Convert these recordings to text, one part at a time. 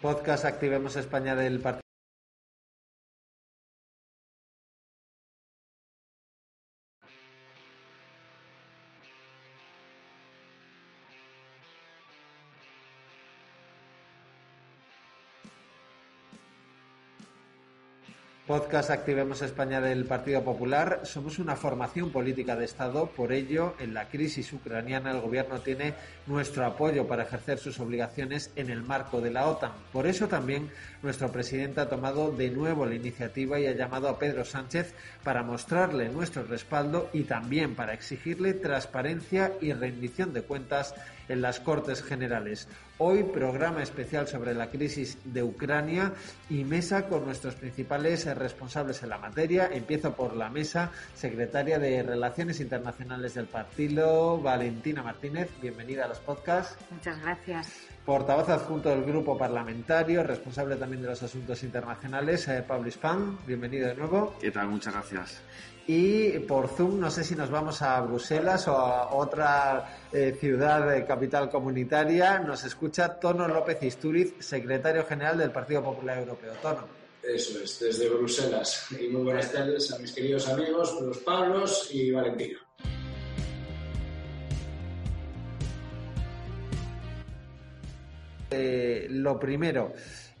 Podcast Activemos España del Partido. Podcast Activemos España del Partido Popular. Somos una formación política de Estado, por ello, en la crisis ucraniana el Gobierno tiene nuestro apoyo para ejercer sus obligaciones en el marco de la OTAN. Por eso también nuestro presidente ha tomado de nuevo la iniciativa y ha llamado a Pedro Sánchez para mostrarle nuestro respaldo y también para exigirle transparencia y rendición de cuentas en las Cortes Generales. Hoy programa especial sobre la crisis de Ucrania y mesa con nuestros principales responsables en la materia. Empiezo por la mesa, secretaria de Relaciones Internacionales del partido, Valentina Martínez. Bienvenida a los podcasts. Muchas gracias. Portavoz adjunto del grupo parlamentario, responsable también de los asuntos internacionales, eh, Pablo Hispán. Bienvenido de nuevo. ¿Qué tal? Muchas gracias. Y por Zoom, no sé si nos vamos a Bruselas o a otra eh, ciudad eh, capital comunitaria, nos escucha Tono López Isturiz, secretario general del Partido Popular Europeo. Tono. Eso es, desde Bruselas. Y muy buenas tardes a mis queridos amigos, los Pablos y Valentina. Eh, lo primero,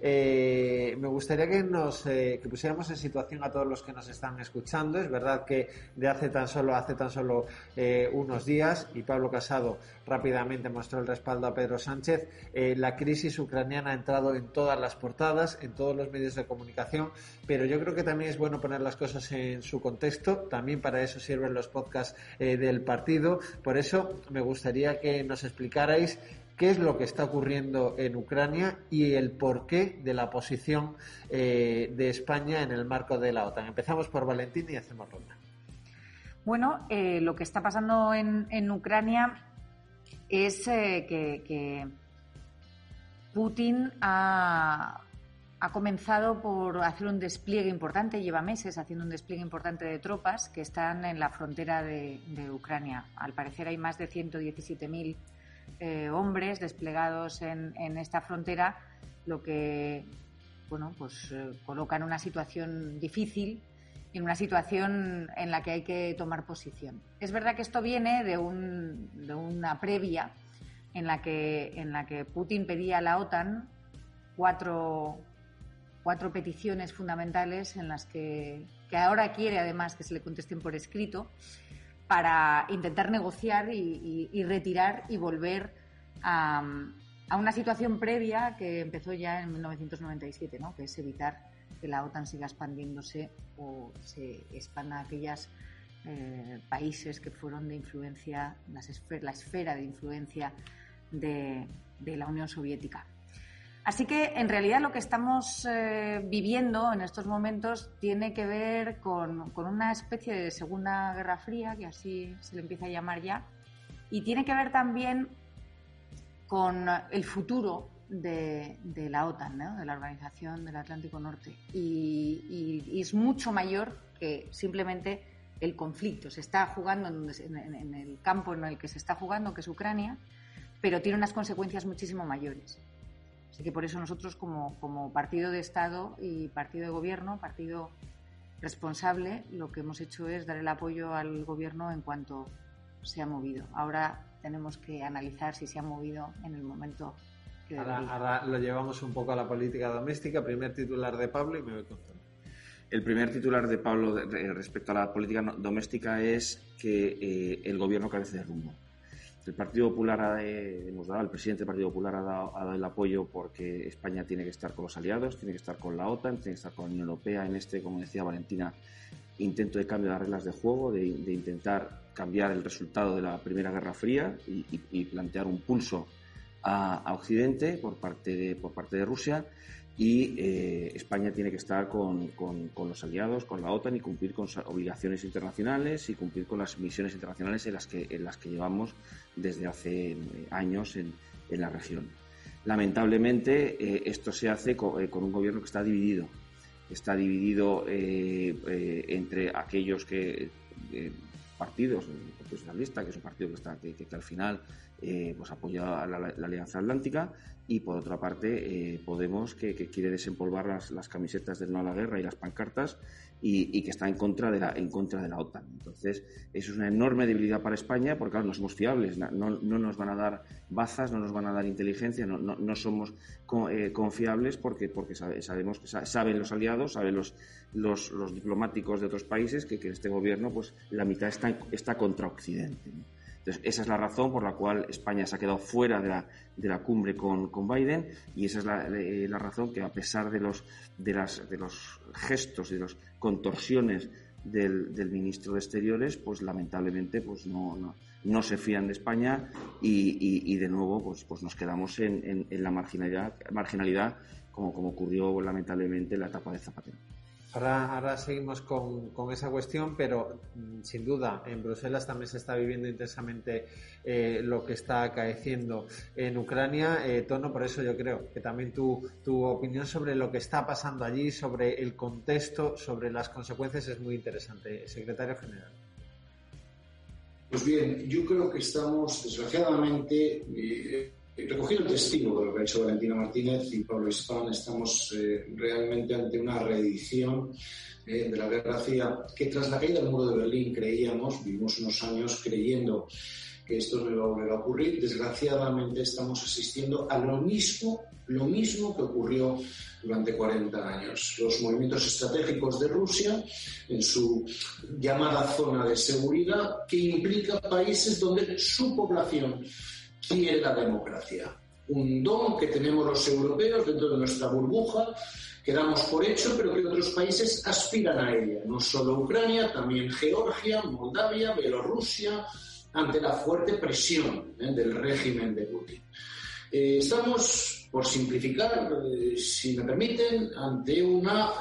eh, me gustaría que nos eh, pusiéramos en situación a todos los que nos están escuchando. Es verdad que de hace tan solo hace tan solo eh, unos días y Pablo Casado rápidamente mostró el respaldo a Pedro Sánchez. la crisis ucraniana ha entrado en todas las portadas, en todos los medios de comunicación, pero yo creo que también es bueno poner las cosas en su contexto. También para eso sirven los podcasts del partido. Por eso me gustaría que nos explicarais qué es lo que está ocurriendo en Ucrania y el porqué de la posición eh, de España en el marco de la OTAN. Empezamos por Valentín y hacemos ronda. Bueno, eh, lo que está pasando en, Ucrania es eh, que, Putin ha, comenzado por hacer un despliegue importante, lleva meses haciendo un despliegue importante de tropas que están en la frontera de, de Ucrania. Al parecer hay más de 117.000 eh, hombres desplegados en, esta frontera, lo que bueno, pues eh, coloca en una situación difícil, en una situación en la que hay que tomar posición. Es verdad que esto viene de, una previa en la, que, en la que Putin pedía a la OTAN cuatro, cuatro peticiones fundamentales en las que, que ahora quiere además que se le contesten por escrito para intentar negociar y, retirar y volver a, una situación previa que empezó ya en 1997, ¿no? que es evitar que la OTAN siga expandiéndose o se expanda a aquellos eh, países que fueron de influencia, la esfera de influencia de la Unión Soviética. Así que en realidad lo que estamos eh, viviendo en estos momentos tiene que ver con, una especie de Segunda Guerra Fría, que así se le empieza a llamar ya, y tiene que ver también con el futuro de, la OTAN, de la Organización del Atlántico Norte. Y, es mucho mayor que simplemente el conflicto. Se está jugando en el campo en el que se está jugando, que es Ucrania, pero tiene unas consecuencias muchísimo mayores. Así que por eso nosotros como, como partido de Estado y partido de gobierno, partido responsable, lo que hemos hecho es dar el apoyo al gobierno en cuanto se ha movido. Ahora tenemos que analizar si se ha movido en el momento que ahora, ahora, lo llevamos un poco a la política doméstica. Primer titular de Pablo y me voy contando. El primer titular de Pablo respecto a la política doméstica es que eh, el gobierno carece de rumbo. El Partido Popular ha, hemos dado, el presidente del Partido Popular ha dado, el apoyo porque España tiene que estar con los aliados, tiene que estar con la OTAN, tiene que estar con la Unión Europea en este, como decía Valentina, intento de cambio de las reglas de juego, de, intentar cambiar el resultado de la Primera Guerra Fría y, plantear un pulso a, Occidente por parte de, por parte de Rusia y eh, España tiene que estar con, los aliados, con la OTAN y cumplir con obligaciones internacionales y cumplir con las misiones internacionales en las que, en las que llevamos desde hace eh, años en, la región. Lamentablemente, eh, esto se hace con, un gobierno que está dividido. Está dividido entre aquellos que partidos, el Partido Socialista, que es un partido que, está, que, al final pues apoya a la, Alianza Atlántica, y por otra parte eh, Podemos que, quiere desempolvar las, camisetas del no a la guerra y las pancartas y, que está en contra de la en contra de la OTAN. Entonces eso es una enorme debilidad para España porque claro no somos fiables no, no nos van a dar bazas no nos van a dar inteligencia no, no, somos eh, confiables porque porque sabemos que saben los aliados saben los, los, los diplomáticos de otros países que, que este gobierno pues la mitad está está contra Occidente entonces, esa es la razón por la cual España se ha quedado fuera de la, de la cumbre con, con, Biden y esa es la, eh, la, razón que, a pesar de los, de, las, de los gestos y de las contorsiones del, del, ministro de Exteriores, pues lamentablemente pues no, no, no se fían de España y, y, de nuevo pues, pues nos quedamos en, en, en la marginalidad, marginalidad como, como ocurrió lamentablemente en la etapa de Zapatero. Ahora, ahora seguimos con, con, esa cuestión, pero mm, sin duda en Bruselas también se está viviendo intensamente eh, lo que está acaeciendo en Ucrania. Eh, Tono, por eso yo creo que también tu, tu opinión sobre lo que está pasando allí, sobre el contexto, sobre las consecuencias es muy interesante. Secretario General. Pues bien, yo creo que estamos, desgraciadamente, eh, Recogiendo el testigo de lo que ha hecho Valentina Martínez y Pablo Hispán, estamos eh, realmente ante una reedición eh, de la Guerra Fría que tras la caída del muro de Berlín creíamos, vivimos unos años creyendo que esto no iba a volver a ocurrir. Desgraciadamente estamos asistiendo a lo mismo, lo mismo que ocurrió durante 40 años. Los movimientos estratégicos de Rusia en su llamada zona de seguridad que implica países donde su población quiere la democracia. Un don que tenemos los europeos dentro de nuestra burbuja, que damos por hecho, pero que otros países aspiran a ella. No solo Ucrania, también Georgia, Moldavia, Bielorrusia, ante la fuerte presión ¿eh? del régimen de Putin. Eh, estamos, por simplificar, eh, si me permiten, ante una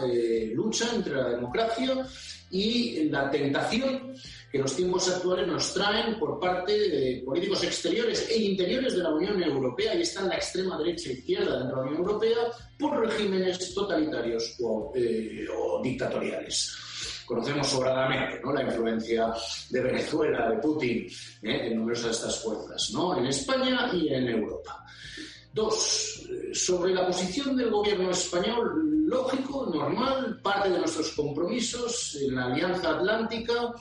lucha entre la democracia y la tentación que los tiempos actuales nos traen por parte de políticos exteriores e interiores de la Unión Europea, y están la extrema derecha e izquierda dentro de la Unión Europea, por regímenes totalitarios o, eh, dictatoriales. Conocemos sobradamente ¿no? la influencia de Venezuela, de Putin, ¿eh? en numerosas de estas fuerzas, ¿no? en España y en Europa. Dos, eh, sobre la posición del gobierno español, lógico, normal, parte de nuestros compromisos en la Alianza Atlántica,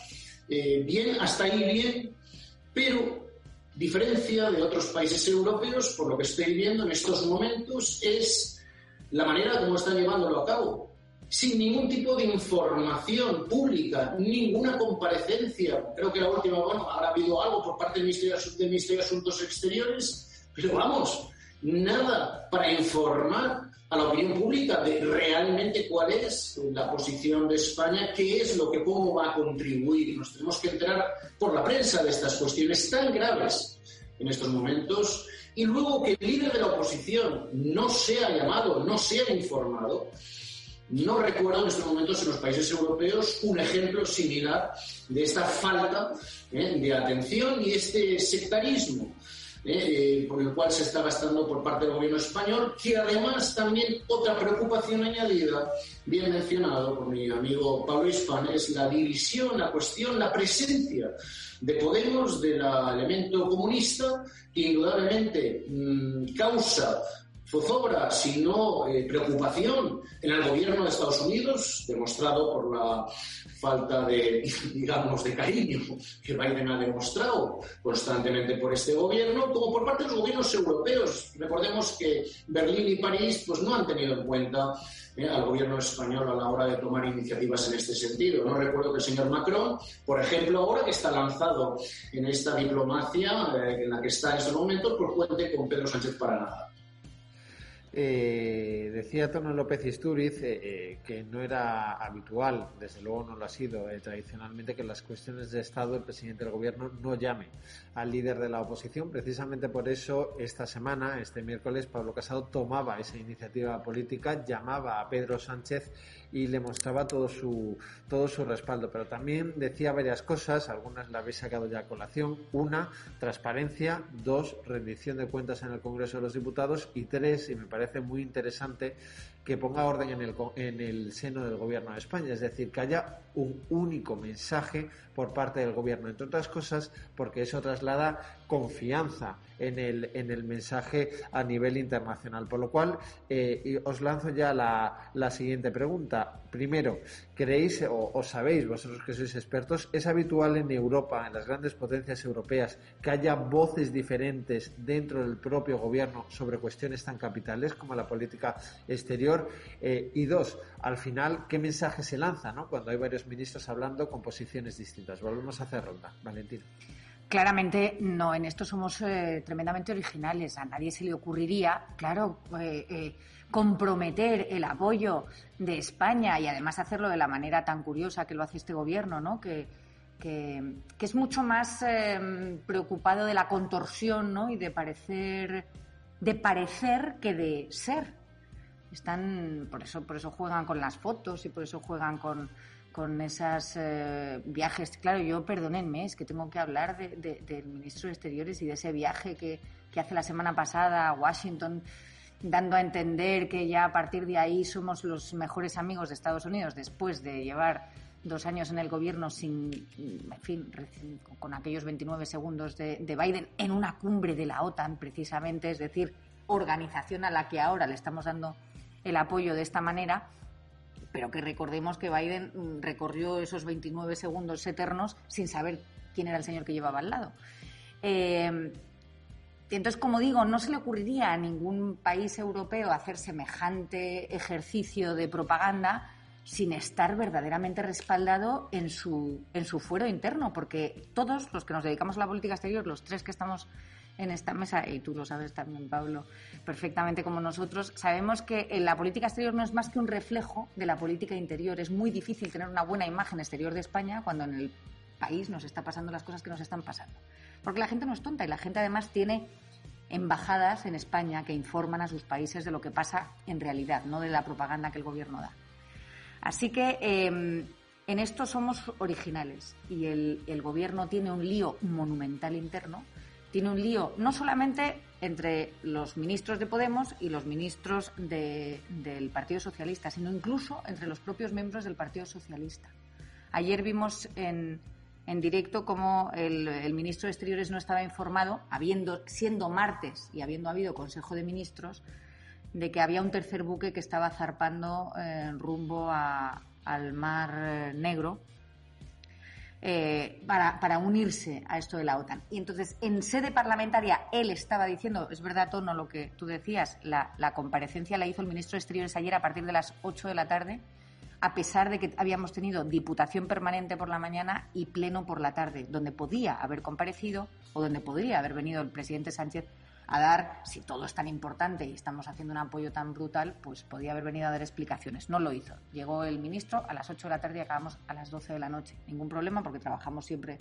eh, bien, hasta ahí bien, pero diferencia de otros países europeos, por lo que estoy viendo en estos momentos, es la manera como están llevándolo a cabo. Sin ningún tipo de información pública, ninguna comparecencia. Creo que la última, bueno, habrá habido algo por parte del Ministerio, de Asuntos Exteriores, pero vamos, nada para informar a la opinión pública de realmente cuál es la posición de España, qué es lo que, cómo va a contribuir. Nos tenemos que enterar por la prensa de estas cuestiones tan graves en estos momentos y luego que el líder de la oposición no sea llamado, no sea informado. No recuerdo en estos momentos en los países europeos un ejemplo similar de esta falta ¿eh? de atención y este sectarismo eh, por el cual se está gastando por parte del gobierno español, que además también otra preocupación añadida, bien mencionado por mi amigo Pablo Hispán, es la división, la cuestión, la presencia de Podemos, del elemento comunista, que indudablemente mm, causa zozobra, sino eh, preocupación en el gobierno de Estados Unidos, demostrado por la falta de, digamos, de cariño que Biden ha demostrado constantemente por este gobierno, como por parte de los gobiernos europeos. Recordemos que Berlín y París pues, no han tenido en cuenta eh, al gobierno español a la hora de tomar iniciativas en este sentido. No recuerdo que el señor Macron, por ejemplo, ahora que está lanzado en esta diplomacia eh, en la que está en este momento, pues cuente con Pedro Sánchez para nada. Eh, decía Tono López Isturiz eh, eh, que no era habitual, desde luego no lo ha sido tradicionalmente, que en las cuestiones de Estado el presidente del Gobierno no llame al líder de la oposición. Precisamente por eso esta semana, este miércoles, Pablo Casado tomaba esa iniciativa política, llamaba a Pedro Sánchez y le mostraba todo su, todo su respaldo. Pero también decía varias cosas, algunas la habéis sacado ya a colación. Una, transparencia. Dos, rendición de cuentas en el Congreso de los Diputados. Y tres, y me parece muy interesante, que ponga orden en el, en el seno del Gobierno de España, es decir, que haya un único mensaje por parte del Gobierno, entre otras cosas porque eso traslada confianza en el, en el mensaje a nivel internacional. Por lo cual, eh, os lanzo ya la, la, siguiente pregunta. Primero, ¿creéis o, sabéis, vosotros que sois expertos, es habitual en Europa, en las grandes potencias europeas, que haya voces diferentes dentro del propio gobierno sobre cuestiones tan capitales como la política exterior? Eh, y dos, al final, ¿qué mensaje se lanza ¿no? cuando hay varios ministros hablando con posiciones distintas? Volvemos a hacer ronda. Valentín. Claramente no, en esto somos eh, tremendamente originales. A nadie se le ocurriría, claro, eh, comprometer el apoyo de España y además hacerlo de la manera tan curiosa que lo hace este gobierno, ¿no? Que, que, que es mucho más preocupado de la contorsión, ¿no? Y de parecer, de parecer que de ser están por eso por eso juegan con las fotos y por eso juegan con con esos eh, viajes. Claro, yo perdónenme, es que tengo que hablar del ministro de Exteriores y de ese viaje que, que hace la semana pasada a Washington, dando a entender que ya a partir de ahí somos los mejores amigos de Estados Unidos después de llevar dos años en el gobierno sin, en fin, con aquellos 29 segundos de, de Biden en una cumbre de la OTAN, precisamente, es decir, organización a la que ahora le estamos dando el apoyo de esta manera, pero que recordemos que Biden mm, recorrió esos 29 segundos eternos sin saber quién era el señor que llevaba al lado. Eh, entonces, como digo, no se le ocurriría a ningún país europeo hacer semejante ejercicio de propaganda sin estar verdaderamente respaldado en su, en su fuero interno, porque todos los que nos dedicamos a la política exterior, los tres que estamos en esta mesa, y tú lo sabes también, Pablo, perfectamente como nosotros, sabemos que la política exterior no es más que un reflejo de la política interior. Es muy difícil tener una buena imagen exterior de España cuando en el país nos está pasando las cosas que nos están pasando. Porque la gente no es tonta y la gente además tiene embajadas en España que informan a sus países de lo que pasa en realidad, no de la propaganda que el gobierno da. Así que em, en esto somos originales y el, el gobierno tiene un lío monumental interno tiene un lío no solamente entre los ministros de Podemos y los ministros del Partido Socialista, sino incluso entre los propios miembros del Partido Socialista. Ayer vimos en, en directo cómo el, ministro de Exteriores no estaba informado, habiendo, siendo martes y habiendo habido Consejo de Ministros, de que había un tercer buque que estaba zarpando en rumbo al Mar Negro eh, para, para, unirse a esto de la OTAN. Y entonces, en sede parlamentaria, él estaba diciendo, es verdad, Tono, lo que tú decías, la, la comparecencia la hizo el ministro de Exteriores ayer a partir de las 8 de la tarde, a pesar de que habíamos tenido diputación permanente por la mañana y pleno por la tarde, donde podía haber comparecido o donde podría haber venido el presidente Sánchez a dar, si todo es tan importante y estamos haciendo un apoyo tan brutal, pues podía haber venido a dar explicaciones. No lo hizo. Llegó el ministro a las 8 de la tarde y acabamos a las 12 de la noche. Ningún problema porque trabajamos siempre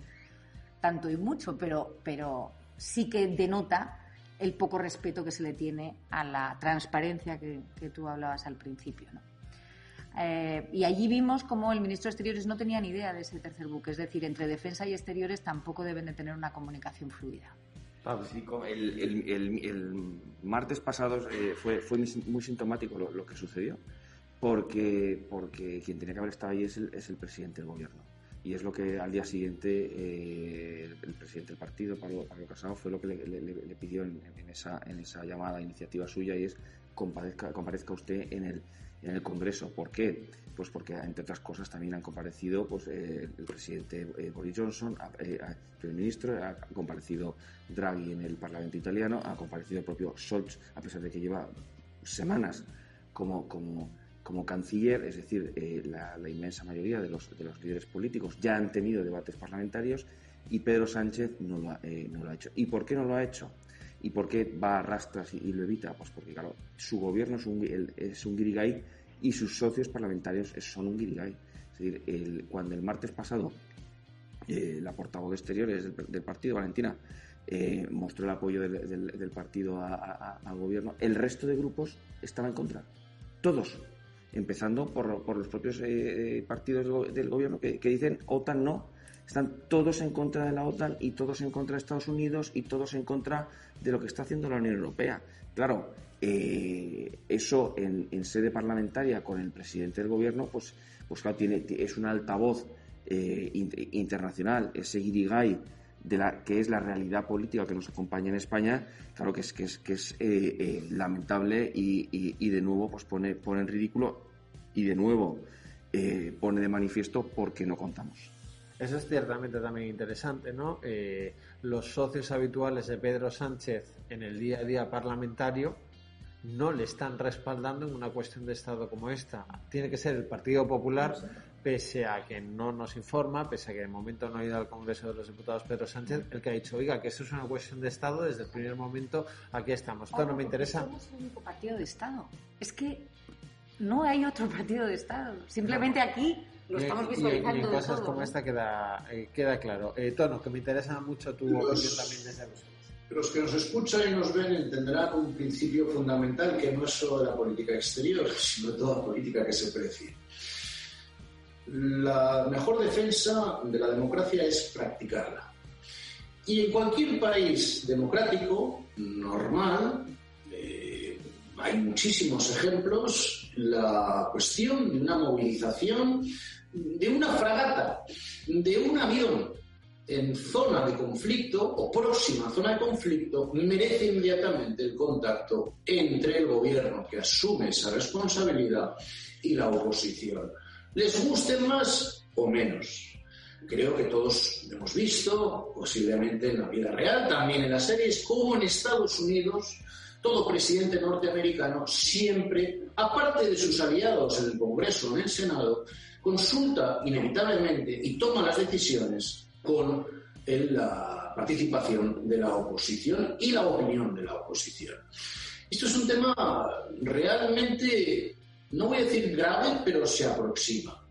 tanto y mucho, pero, pero sí que denota el poco respeto que se le tiene a la transparencia que, tú hablabas al principio. Eh, y allí vimos como el ministro de Exteriores no tenía ni idea de ese tercer buque, es decir, entre defensa y exteriores tampoco deben de tener una comunicación fluida. El, martes pasado eh, fue, muy sintomático lo, que sucedió, porque, porque quien tenía que haber estado ahí es el, es el presidente del gobierno. y es lo que al día siguiente eh, el, presidente del partido, Pablo, Casado, fue lo que le, pidió en, esa, llamada iniciativa suya y es comparezca, comparezca usted en el Congreso. ¿Por qué? Pues porque, entre otras cosas, también han comparecido pues, eh, el presidente eh, Boris Johnson, el primer ministro, ha comparecido Draghi en el Parlamento italiano, ha comparecido el propio Scholz, a pesar de que lleva semanas como, como como canciller, es decir, eh, la, inmensa mayoría de los, de los líderes políticos ya han tenido debates parlamentarios y Pedro Sánchez no lo, ha, eh, no lo ha hecho. ¿Y por qué no lo ha hecho? ¿Y por qué va a rastras y, lo evita? Pues porque, claro, su gobierno es un, es un guirigay y sus socios parlamentarios son un guirigay. Es decir, el, cuando el martes pasado eh, la portavoz de Exteriores del, partido, Valentina, mostró el apoyo del, partido al gobierno, el resto de grupos estaba en contra. Todos empezando por, por los propios eh, eh, partidos del, gobierno que, dicen OTAN no, están todos en contra de la OTAN y todos en contra de Estados Unidos y todos en contra de lo que está haciendo la Unión Europea. Claro, eh, eso en, sede parlamentaria con el presidente del gobierno, pues, pues claro, tiene, es un altavoz internacional, ese guirigay de la que es la realidad política que nos acompaña en España, claro que es que es que es eh, eh, lamentable y, de nuevo pues pone pone en ridículo y de nuevo eh, pone de manifiesto por qué no contamos. Eso es ciertamente también interesante, ¿no? los socios habituales de Pedro Sánchez en el día a día parlamentario no le están respaldando en una cuestión de Estado como esta. Tiene que ser el Partido Popular, pese a que no nos informa, pese a que de momento no ha ido al Congreso de los Diputados Pedro Sánchez, el que ha dicho, oiga, que esto es una cuestión de Estado, desde el primer momento aquí estamos. Esto no me interesa. Somos el único partido de Estado. Es que no hay otro partido de Estado. Simplemente aquí lo estamos visualizando. Y, en cosas como esta queda, eh, queda claro. Eh, Tono, que me interesa mucho tu opinión también desde vosotros. Los que nos escuchan y nos ven entenderán un principio fundamental que no es solo de la política exterior, sino toda política que se precie la mejor defensa de la democracia es practicarla. Y en cualquier país democrático, normal, eh, hay muchísimos ejemplos, la cuestión de una movilización de una fragata, de un avión en zona de conflicto o próxima a zona de conflicto, merece inmediatamente el contacto entre el gobierno que asume esa responsabilidad y la oposición les gusten más o menos. Creo que todos hemos visto, posiblemente en la vida real, también en las series, como en Estados Unidos todo presidente norteamericano siempre, aparte de sus aliados en el Congreso en el Senado, consulta inevitablemente y toma las decisiones con la participación de la oposición y la opinión de la oposición. Esto es un tema realmente no voy a decir grave, pero se aproxima.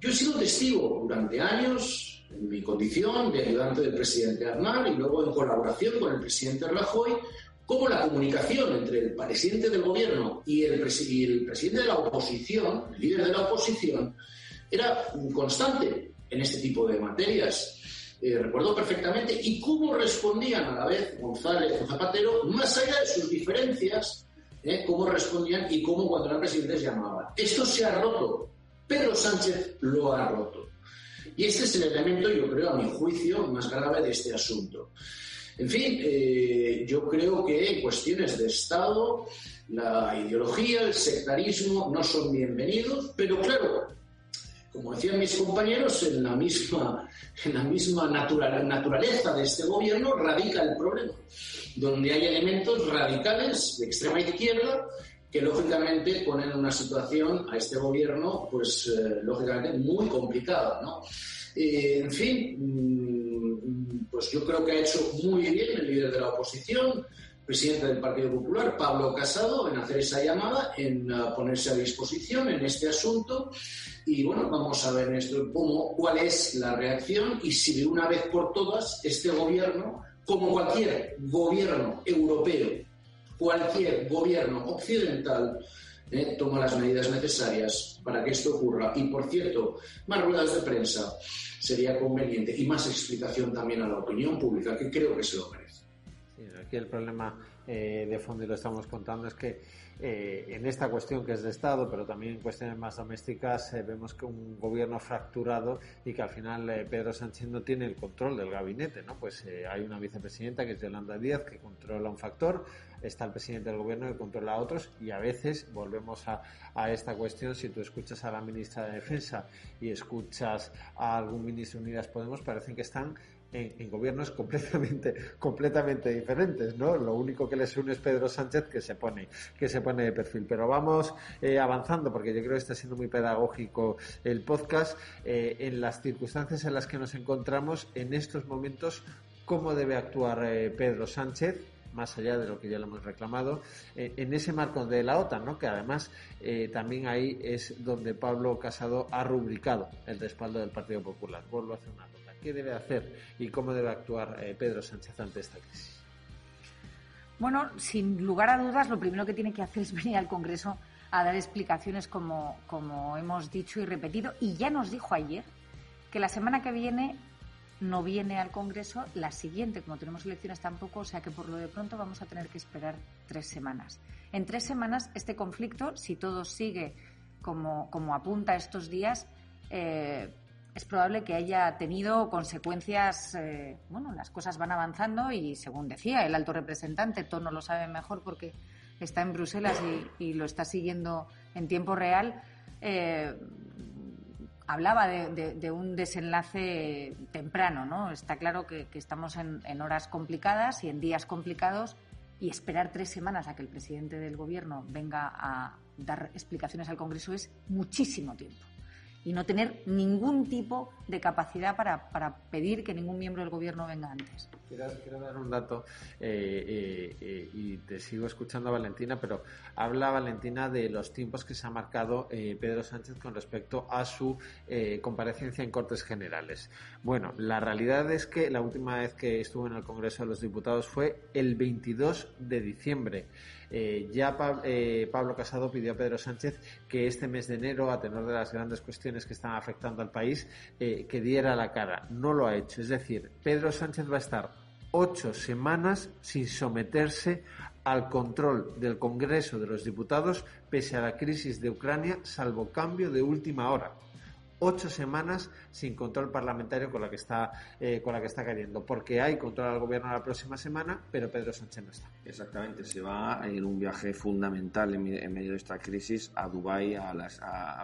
Yo he sido testigo durante años, en mi condición de ayudante del presidente Arnal y luego en colaboración con el presidente Rajoy, cómo la comunicación entre el presidente del gobierno y el, presidente de la oposición, el líder de la oposición, era constante en este tipo de materias. Eh, recuerdo perfectamente, y cómo respondían a la vez González y Zapatero, más allá de sus diferencias, ¿eh? cómo respondían y cómo cuando eran presidentes llamaban. Esto se ha roto. Pedro Sánchez lo ha roto. Y este es el elemento, yo creo, a mi juicio, más grave de este asunto. En fin, eh, yo creo que en cuestiones de Estado, la ideología, el sectarismo no son bienvenidos, pero claro, como decían mis compañeros, en la misma, en la misma naturaleza de este gobierno radica el problema donde hay elementos radicales de extrema izquierda que lógicamente ponen en una situación a este gobierno, pues eh, lógicamente muy complicada, ¿no? Eh, en fin, mm, pues yo creo que ha hecho muy bien el líder de la oposición, presidente del Partido Popular, Pablo Casado, en hacer esa llamada, en uh, ponerse a disposición en este asunto. Y bueno, vamos a ver esto, cuál es la reacción y si de una vez por todas este gobierno como cualquier gobierno europeo, cualquier gobierno occidental, eh, toma las medidas necesarias para que esto ocurra. Y por cierto, más ruedas de prensa sería conveniente y más explicación también a la opinión pública, que creo que se lo merece. aquí el problema eh, de fondo y lo estamos contando es que eh, en esta cuestión que es de Estado, pero también en cuestiones más domésticas, eh, vemos que un gobierno fracturado y que al final Pedro Sánchez no tiene el control del gabinete, ¿no? Pues hay una vicepresidenta que es Yolanda Díaz que controla un factor, está el presidente del gobierno que controla a otros y a veces volvemos a, a esta cuestión, si tú escuchas a la ministra de Defensa y escuchas a algún ministro de Unidas Podemos, parecen que están en, gobiernos completamente, completamente diferentes, ¿no? Lo único que les une es Pedro Sánchez que se pone, que se pone de perfil. Pero vamos eh, avanzando porque yo creo que está siendo muy pedagógico el podcast eh, en las circunstancias en las que nos encontramos en estos momentos. ¿Cómo debe actuar eh, Pedro Sánchez? más allá de lo que ya lo hemos reclamado, en ese marco de la OTAN, ¿no? que además también ahí es donde Pablo Casado ha rubricado el respaldo del Partido Popular. Vuelvo a hacer una qué debe hacer y cómo debe actuar eh, Pedro Sánchez ante esta crisis. Bueno, sin lugar a dudas, lo primero que tiene que hacer es venir al Congreso a dar explicaciones como, como hemos dicho y repetido. Y ya nos dijo ayer que la semana que viene no viene al Congreso, la siguiente, como tenemos elecciones tampoco, o sea que por lo de pronto vamos a tener que esperar tres semanas. En tres semanas, este conflicto, si todo sigue como, como apunta estos días, eh, es probable que haya tenido consecuencias, eh, bueno, las cosas van avanzando y según decía el alto representante, Tono lo sabe mejor porque está en Bruselas y, lo está siguiendo en tiempo real, eh, hablaba de, un desenlace temprano, ¿no? Está claro que, estamos en, en, horas complicadas y en días complicados y esperar tres semanas a que el presidente del gobierno venga a dar explicaciones al Congreso es muchísimo tiempo y no tener ningún tipo de capacidad para, para pedir que ningún miembro del gobierno venga antes. Quiero, quiero dar un dato eh, eh, eh, y te sigo escuchando Valentina, pero habla Valentina de los tiempos que se ha marcado Pedro Sánchez con respecto a su comparecencia en Cortes Generales. Bueno, la realidad es que la última vez que estuvo en el Congreso de los Diputados fue el 22 de diciembre. Eh, ya eh, Pablo Casado pidió a Pedro Sánchez que este mes de enero, a tenor de las grandes cuestiones que están afectando al país, eh, que diera la cara. No lo ha hecho. Es decir, Pedro Sánchez va a estar ocho semanas sin someterse al control del Congreso de los Diputados pese a la crisis de Ucrania, salvo cambio de última hora ocho semanas sin control parlamentario con la que está eh, con la que está cayendo, porque hay control al gobierno la próxima semana, pero Pedro Sánchez no está. Exactamente, se va en un viaje fundamental en, medio de esta crisis a Dubái a,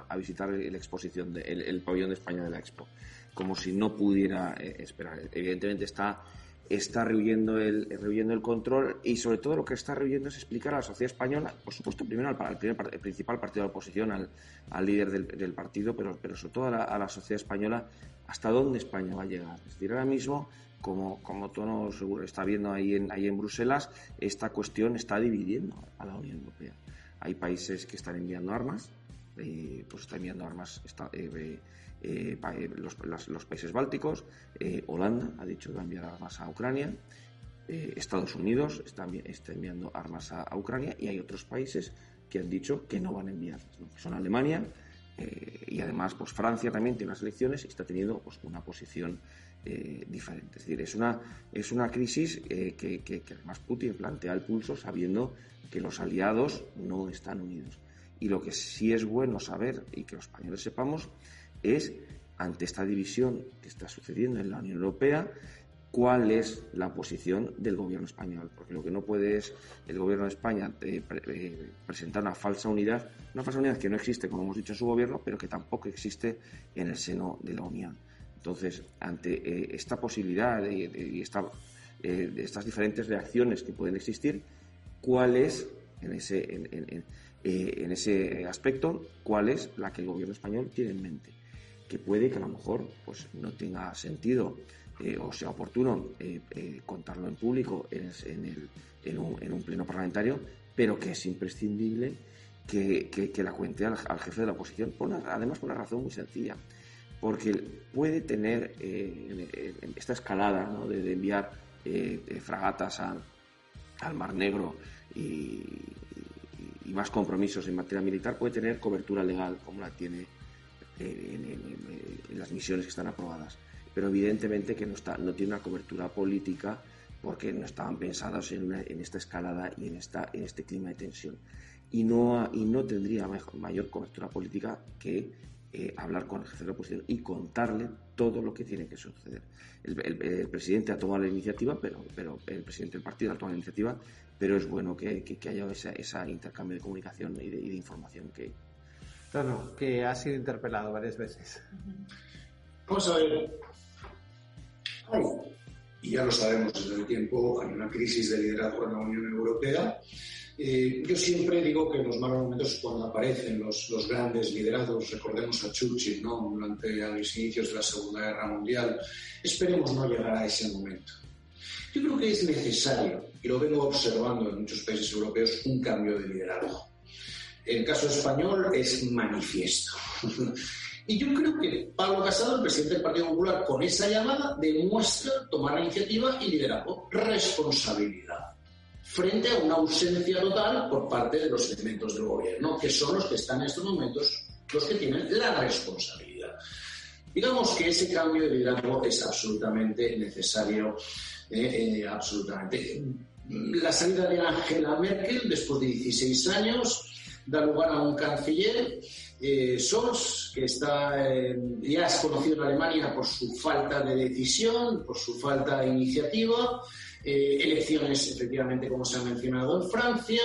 a, visitar la exposición, de, el, pabellón de España de la Expo, como si no pudiera eh, esperar. Evidentemente está está rehuyendo el, rehuyendo el control y sobre todo lo que está rehuyendo es explicar a la sociedad española, por supuesto primero al, el principal partido de la oposición, al, al líder del, partido, pero, pero sobre todo a la, sociedad española hasta dónde España va a llegar. Es decir, ahora mismo, como, como Tono seguro está viendo ahí en, ahí en Bruselas, esta cuestión está dividiendo a la Unión Europea. Hay países que están enviando armas, eh, pues están enviando armas eh, eh, eh, los, países bálticos, eh, Holanda ha dicho que va a enviar armas a Ucrania, Estados Unidos está, enviando armas a, Ucrania y hay otros países que han dicho que no van a enviar, son Alemania y además pues Francia también tiene unas elecciones y está teniendo pues, una posición diferente. Es decir, es una, es una crisis que, que además Putin plantea el pulso sabiendo que los aliados no están unidos. Y lo que sí es bueno saber y que los españoles sepamos es, ante esta división que está sucediendo en la Unión Europea, cuál es la posición del gobierno español. Porque lo que no puede es el gobierno de España eh, eh, presentar una falsa unidad, una falsa unidad que no existe, como hemos dicho, en su gobierno, pero que tampoco existe en el seno de la Unión. Entonces, ante eh, esta posibilidad y esta, estas diferentes reacciones que pueden existir, ¿cuál es, en ese, en ese aspecto, cuál es la que el gobierno español tiene en mente? Que puede que a lo mejor pues, no tenga sentido eh, o sea oportuno eh, eh, contarlo en público en, el, en, un, en, un, pleno parlamentario, pero que es imprescindible que, que, la cuente al, jefe de la oposición, además por una razón muy sencilla, porque puede tener esta escalada de, enviar fragatas al Mar Negro y, y más compromisos en materia militar, puede tener cobertura legal como la tiene en, las misiones que están aprobadas. Pero evidentemente que no, está, no tiene una cobertura política porque no estaban pensados en, esta escalada y en, esta, en este clima de tensión. Y no, y no tendría mayor cobertura política que eh, hablar con el jefe de la oposición y contarle todo lo que tiene que suceder. El, presidente ha tomado la iniciativa, pero, pero el presidente del partido ha tomado la iniciativa, pero es bueno que, haya ese intercambio de comunicación y de, información que... no, que ha sido interpelado varias veces. Vamos a ver. y ya lo sabemos desde el tiempo, hay una crisis de liderazgo en la Unión Europea eh, yo siempre digo que en los malos momentos cuando aparecen los, los, grandes liderazgos, recordemos a Churchill ¿no? durante los inicios de la Segunda Guerra Mundial, esperemos no llegar a ese momento. Yo creo que es necesario, y lo vengo observando en muchos países europeos, un cambio de liderazgo. El caso español es manifiesto. y yo creo que Pablo Casado, el presidente del Partido Popular, con esa llamada demuestra tomar la iniciativa y liderazgo, responsabilidad frente a una ausencia total por parte de los elementos del gobierno, que son los que están en estos momentos los que tienen la responsabilidad. Digamos que ese cambio de liderazgo es absolutamente necesario, eh, eh, absolutamente. La salida de Angela Merkel, después de 16 años, da lugar a un canciller, eh, que está, ya es conocido en Alemania por su falta de decisión, por su falta de iniciativa, eh, elecciones, efectivamente, como se ha mencionado en Francia,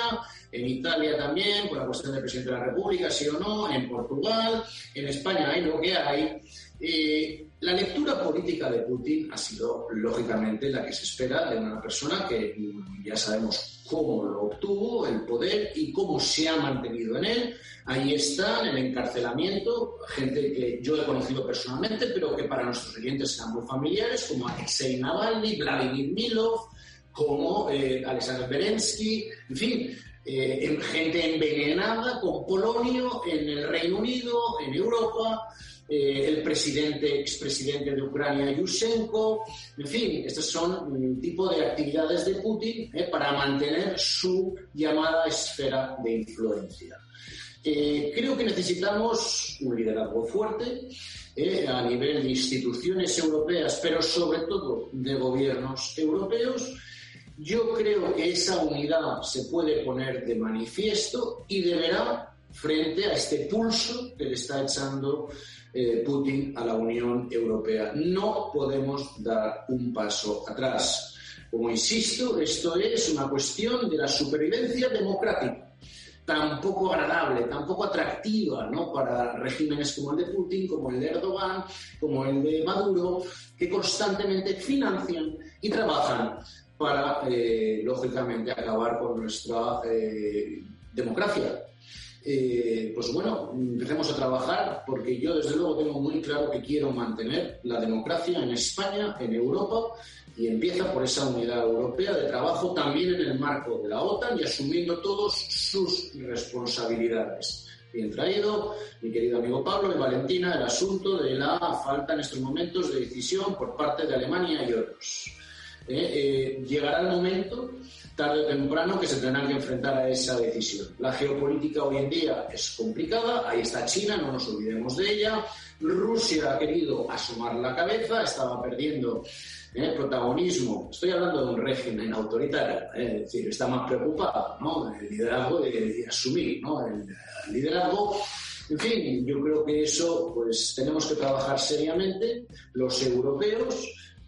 en Italia también, con la cuestión del presidente de la República, sí o no, en Portugal, en España hay lo que hay. Eh, la lectura política de Putin ha sido, lógicamente, la que se espera de una persona que ya sabemos cómo lo obtuvo, el poder y cómo se ha mantenido en él. Ahí está, el encarcelamiento, gente que yo he conocido personalmente, pero que para nuestros clientes serán muy familiares, como Alexei Navalny, Vladimir Milov, como eh, Alexander Berensky, en fin, eh, gente envenenada con polonio en el Reino Unido, en Europa, eh, el presidente, expresidente de Ucrania, Yushchenko, en fin, estos son un tipo de actividades de Putin para mantener su llamada esfera de influencia. creo que necesitamos un liderazgo fuerte, a nivel de instituciones europeas, pero sobre todo de gobiernos europeos, yo creo que esa unidad se puede poner de manifiesto y deberá frente a este pulso que le está echando eh, Putin a la Unión Europea. No podemos dar un paso atrás. Como insisto, esto es una cuestión de la supervivencia democrática tan poco agradable, tan poco atractiva ¿no? para regímenes como el de Putin, como el de Erdogan, como el de Maduro, que constantemente financian y trabajan para, eh, lógicamente, acabar con nuestra eh, democracia. Eh, pues bueno, empecemos a trabajar porque yo desde luego tengo muy claro que quiero mantener la democracia en España, en Europa, y empieza por esa unidad europea de trabajo también en el marco de la OTAN y asumiendo todos sus responsabilidades. Bien traído, mi querido amigo Pablo y Valentina, el asunto de la falta en estos momentos de decisión por parte de Alemania y otros. Eh, eh, llegará el momento, tarde o temprano, que se tendrán que enfrentar a esa decisión. La geopolítica hoy en día es complicada, ahí está China, no nos olvidemos de ella. Rusia ha querido asomar la cabeza, estaba perdiendo eh, protagonismo. Estoy hablando de un régimen autoritario, es decir, está más preocupado ¿no? el liderazgo de, asumir ¿no? el, el liderazgo. En fin, yo creo que eso pues tenemos que trabajar seriamente los europeos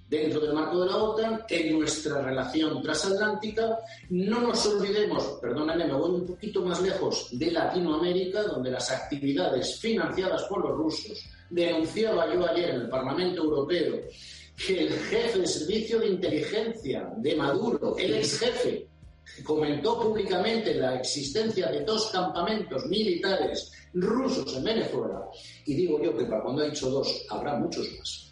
dentro del marco de la OTAN, en nuestra relación transatlántica. No nos olvidemos, perdóname, me voy un poquito más lejos, de Latinoamérica, donde las actividades financiadas por los rusos, denunciaba yo ayer en el Parlamento Europeo que el jefe de servicio de inteligencia de Maduro, el ex jefe, comentó públicamente la existencia de dos campamentos militares rusos en Venezuela, y digo yo que para cuando ha dicho dos, habrá muchos más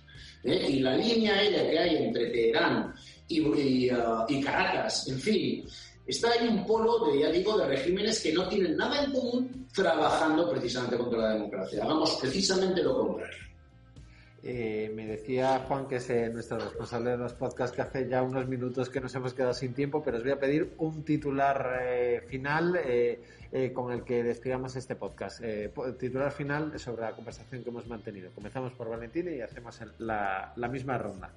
¿eh? y la línea aérea que hay entre Teherán y, uh, y, Caracas, en fin, está ahí un polo, de, ya digo, de regímenes que no tienen nada en común trabajando precisamente contra la democracia. Hagamos precisamente lo contrario. Eh, me decía Juan, que es eh, nuestro responsable de los podcasts, que hace ya unos minutos que nos hemos quedado sin tiempo, pero os voy a pedir un titular final eh, con el que despidamos este podcast. Eh, titular final sobre la conversación que hemos mantenido. Comenzamos por Valentín y hacemos la, misma ronda.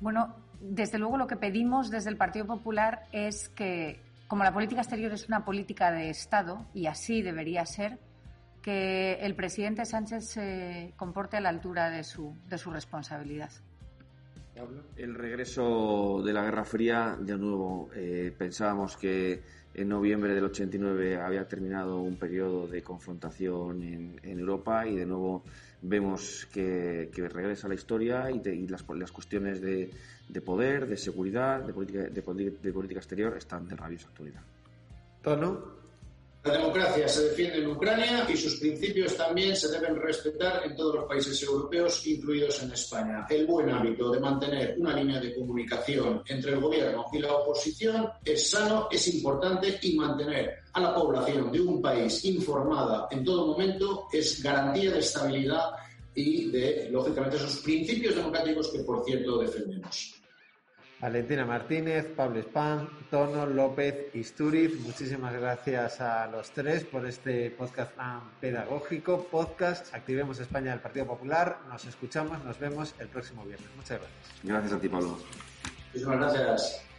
Bueno, desde luego lo que pedimos desde el Partido Popular es que, como la política exterior es una política de Estado, y así debería ser, que el presidente Sánchez se comporte a la altura de su, de su responsabilidad. El regreso de la Guerra Fría, de nuevo, eh, pensábamos que en noviembre del 89 había terminado un periodo de confrontación en, Europa y de nuevo vemos que, regresa la historia y, las, cuestiones de, poder, de seguridad, de política, de, política exterior están de rabiosa actualidad. La democracia se defiende en Ucrania y sus principios también se deben respetar en todos los países europeos, incluidos en España. El buen hábito de mantener una línea de comunicación entre el gobierno y la oposición es sano, es importante y mantener a la población de un país informada en todo momento es garantía de estabilidad y de, lógicamente, esos principios democráticos que, por cierto, defendemos. Valentina Martínez, Pablo Spam, Tono, López, Isturiz. Muchísimas gracias a los tres por este podcast tan pedagógico. Podcast Activemos España del Partido Popular. Nos escuchamos, nos vemos el próximo viernes. Muchas gracias. Gracias a ti, Pablo. Muchísimas gracias.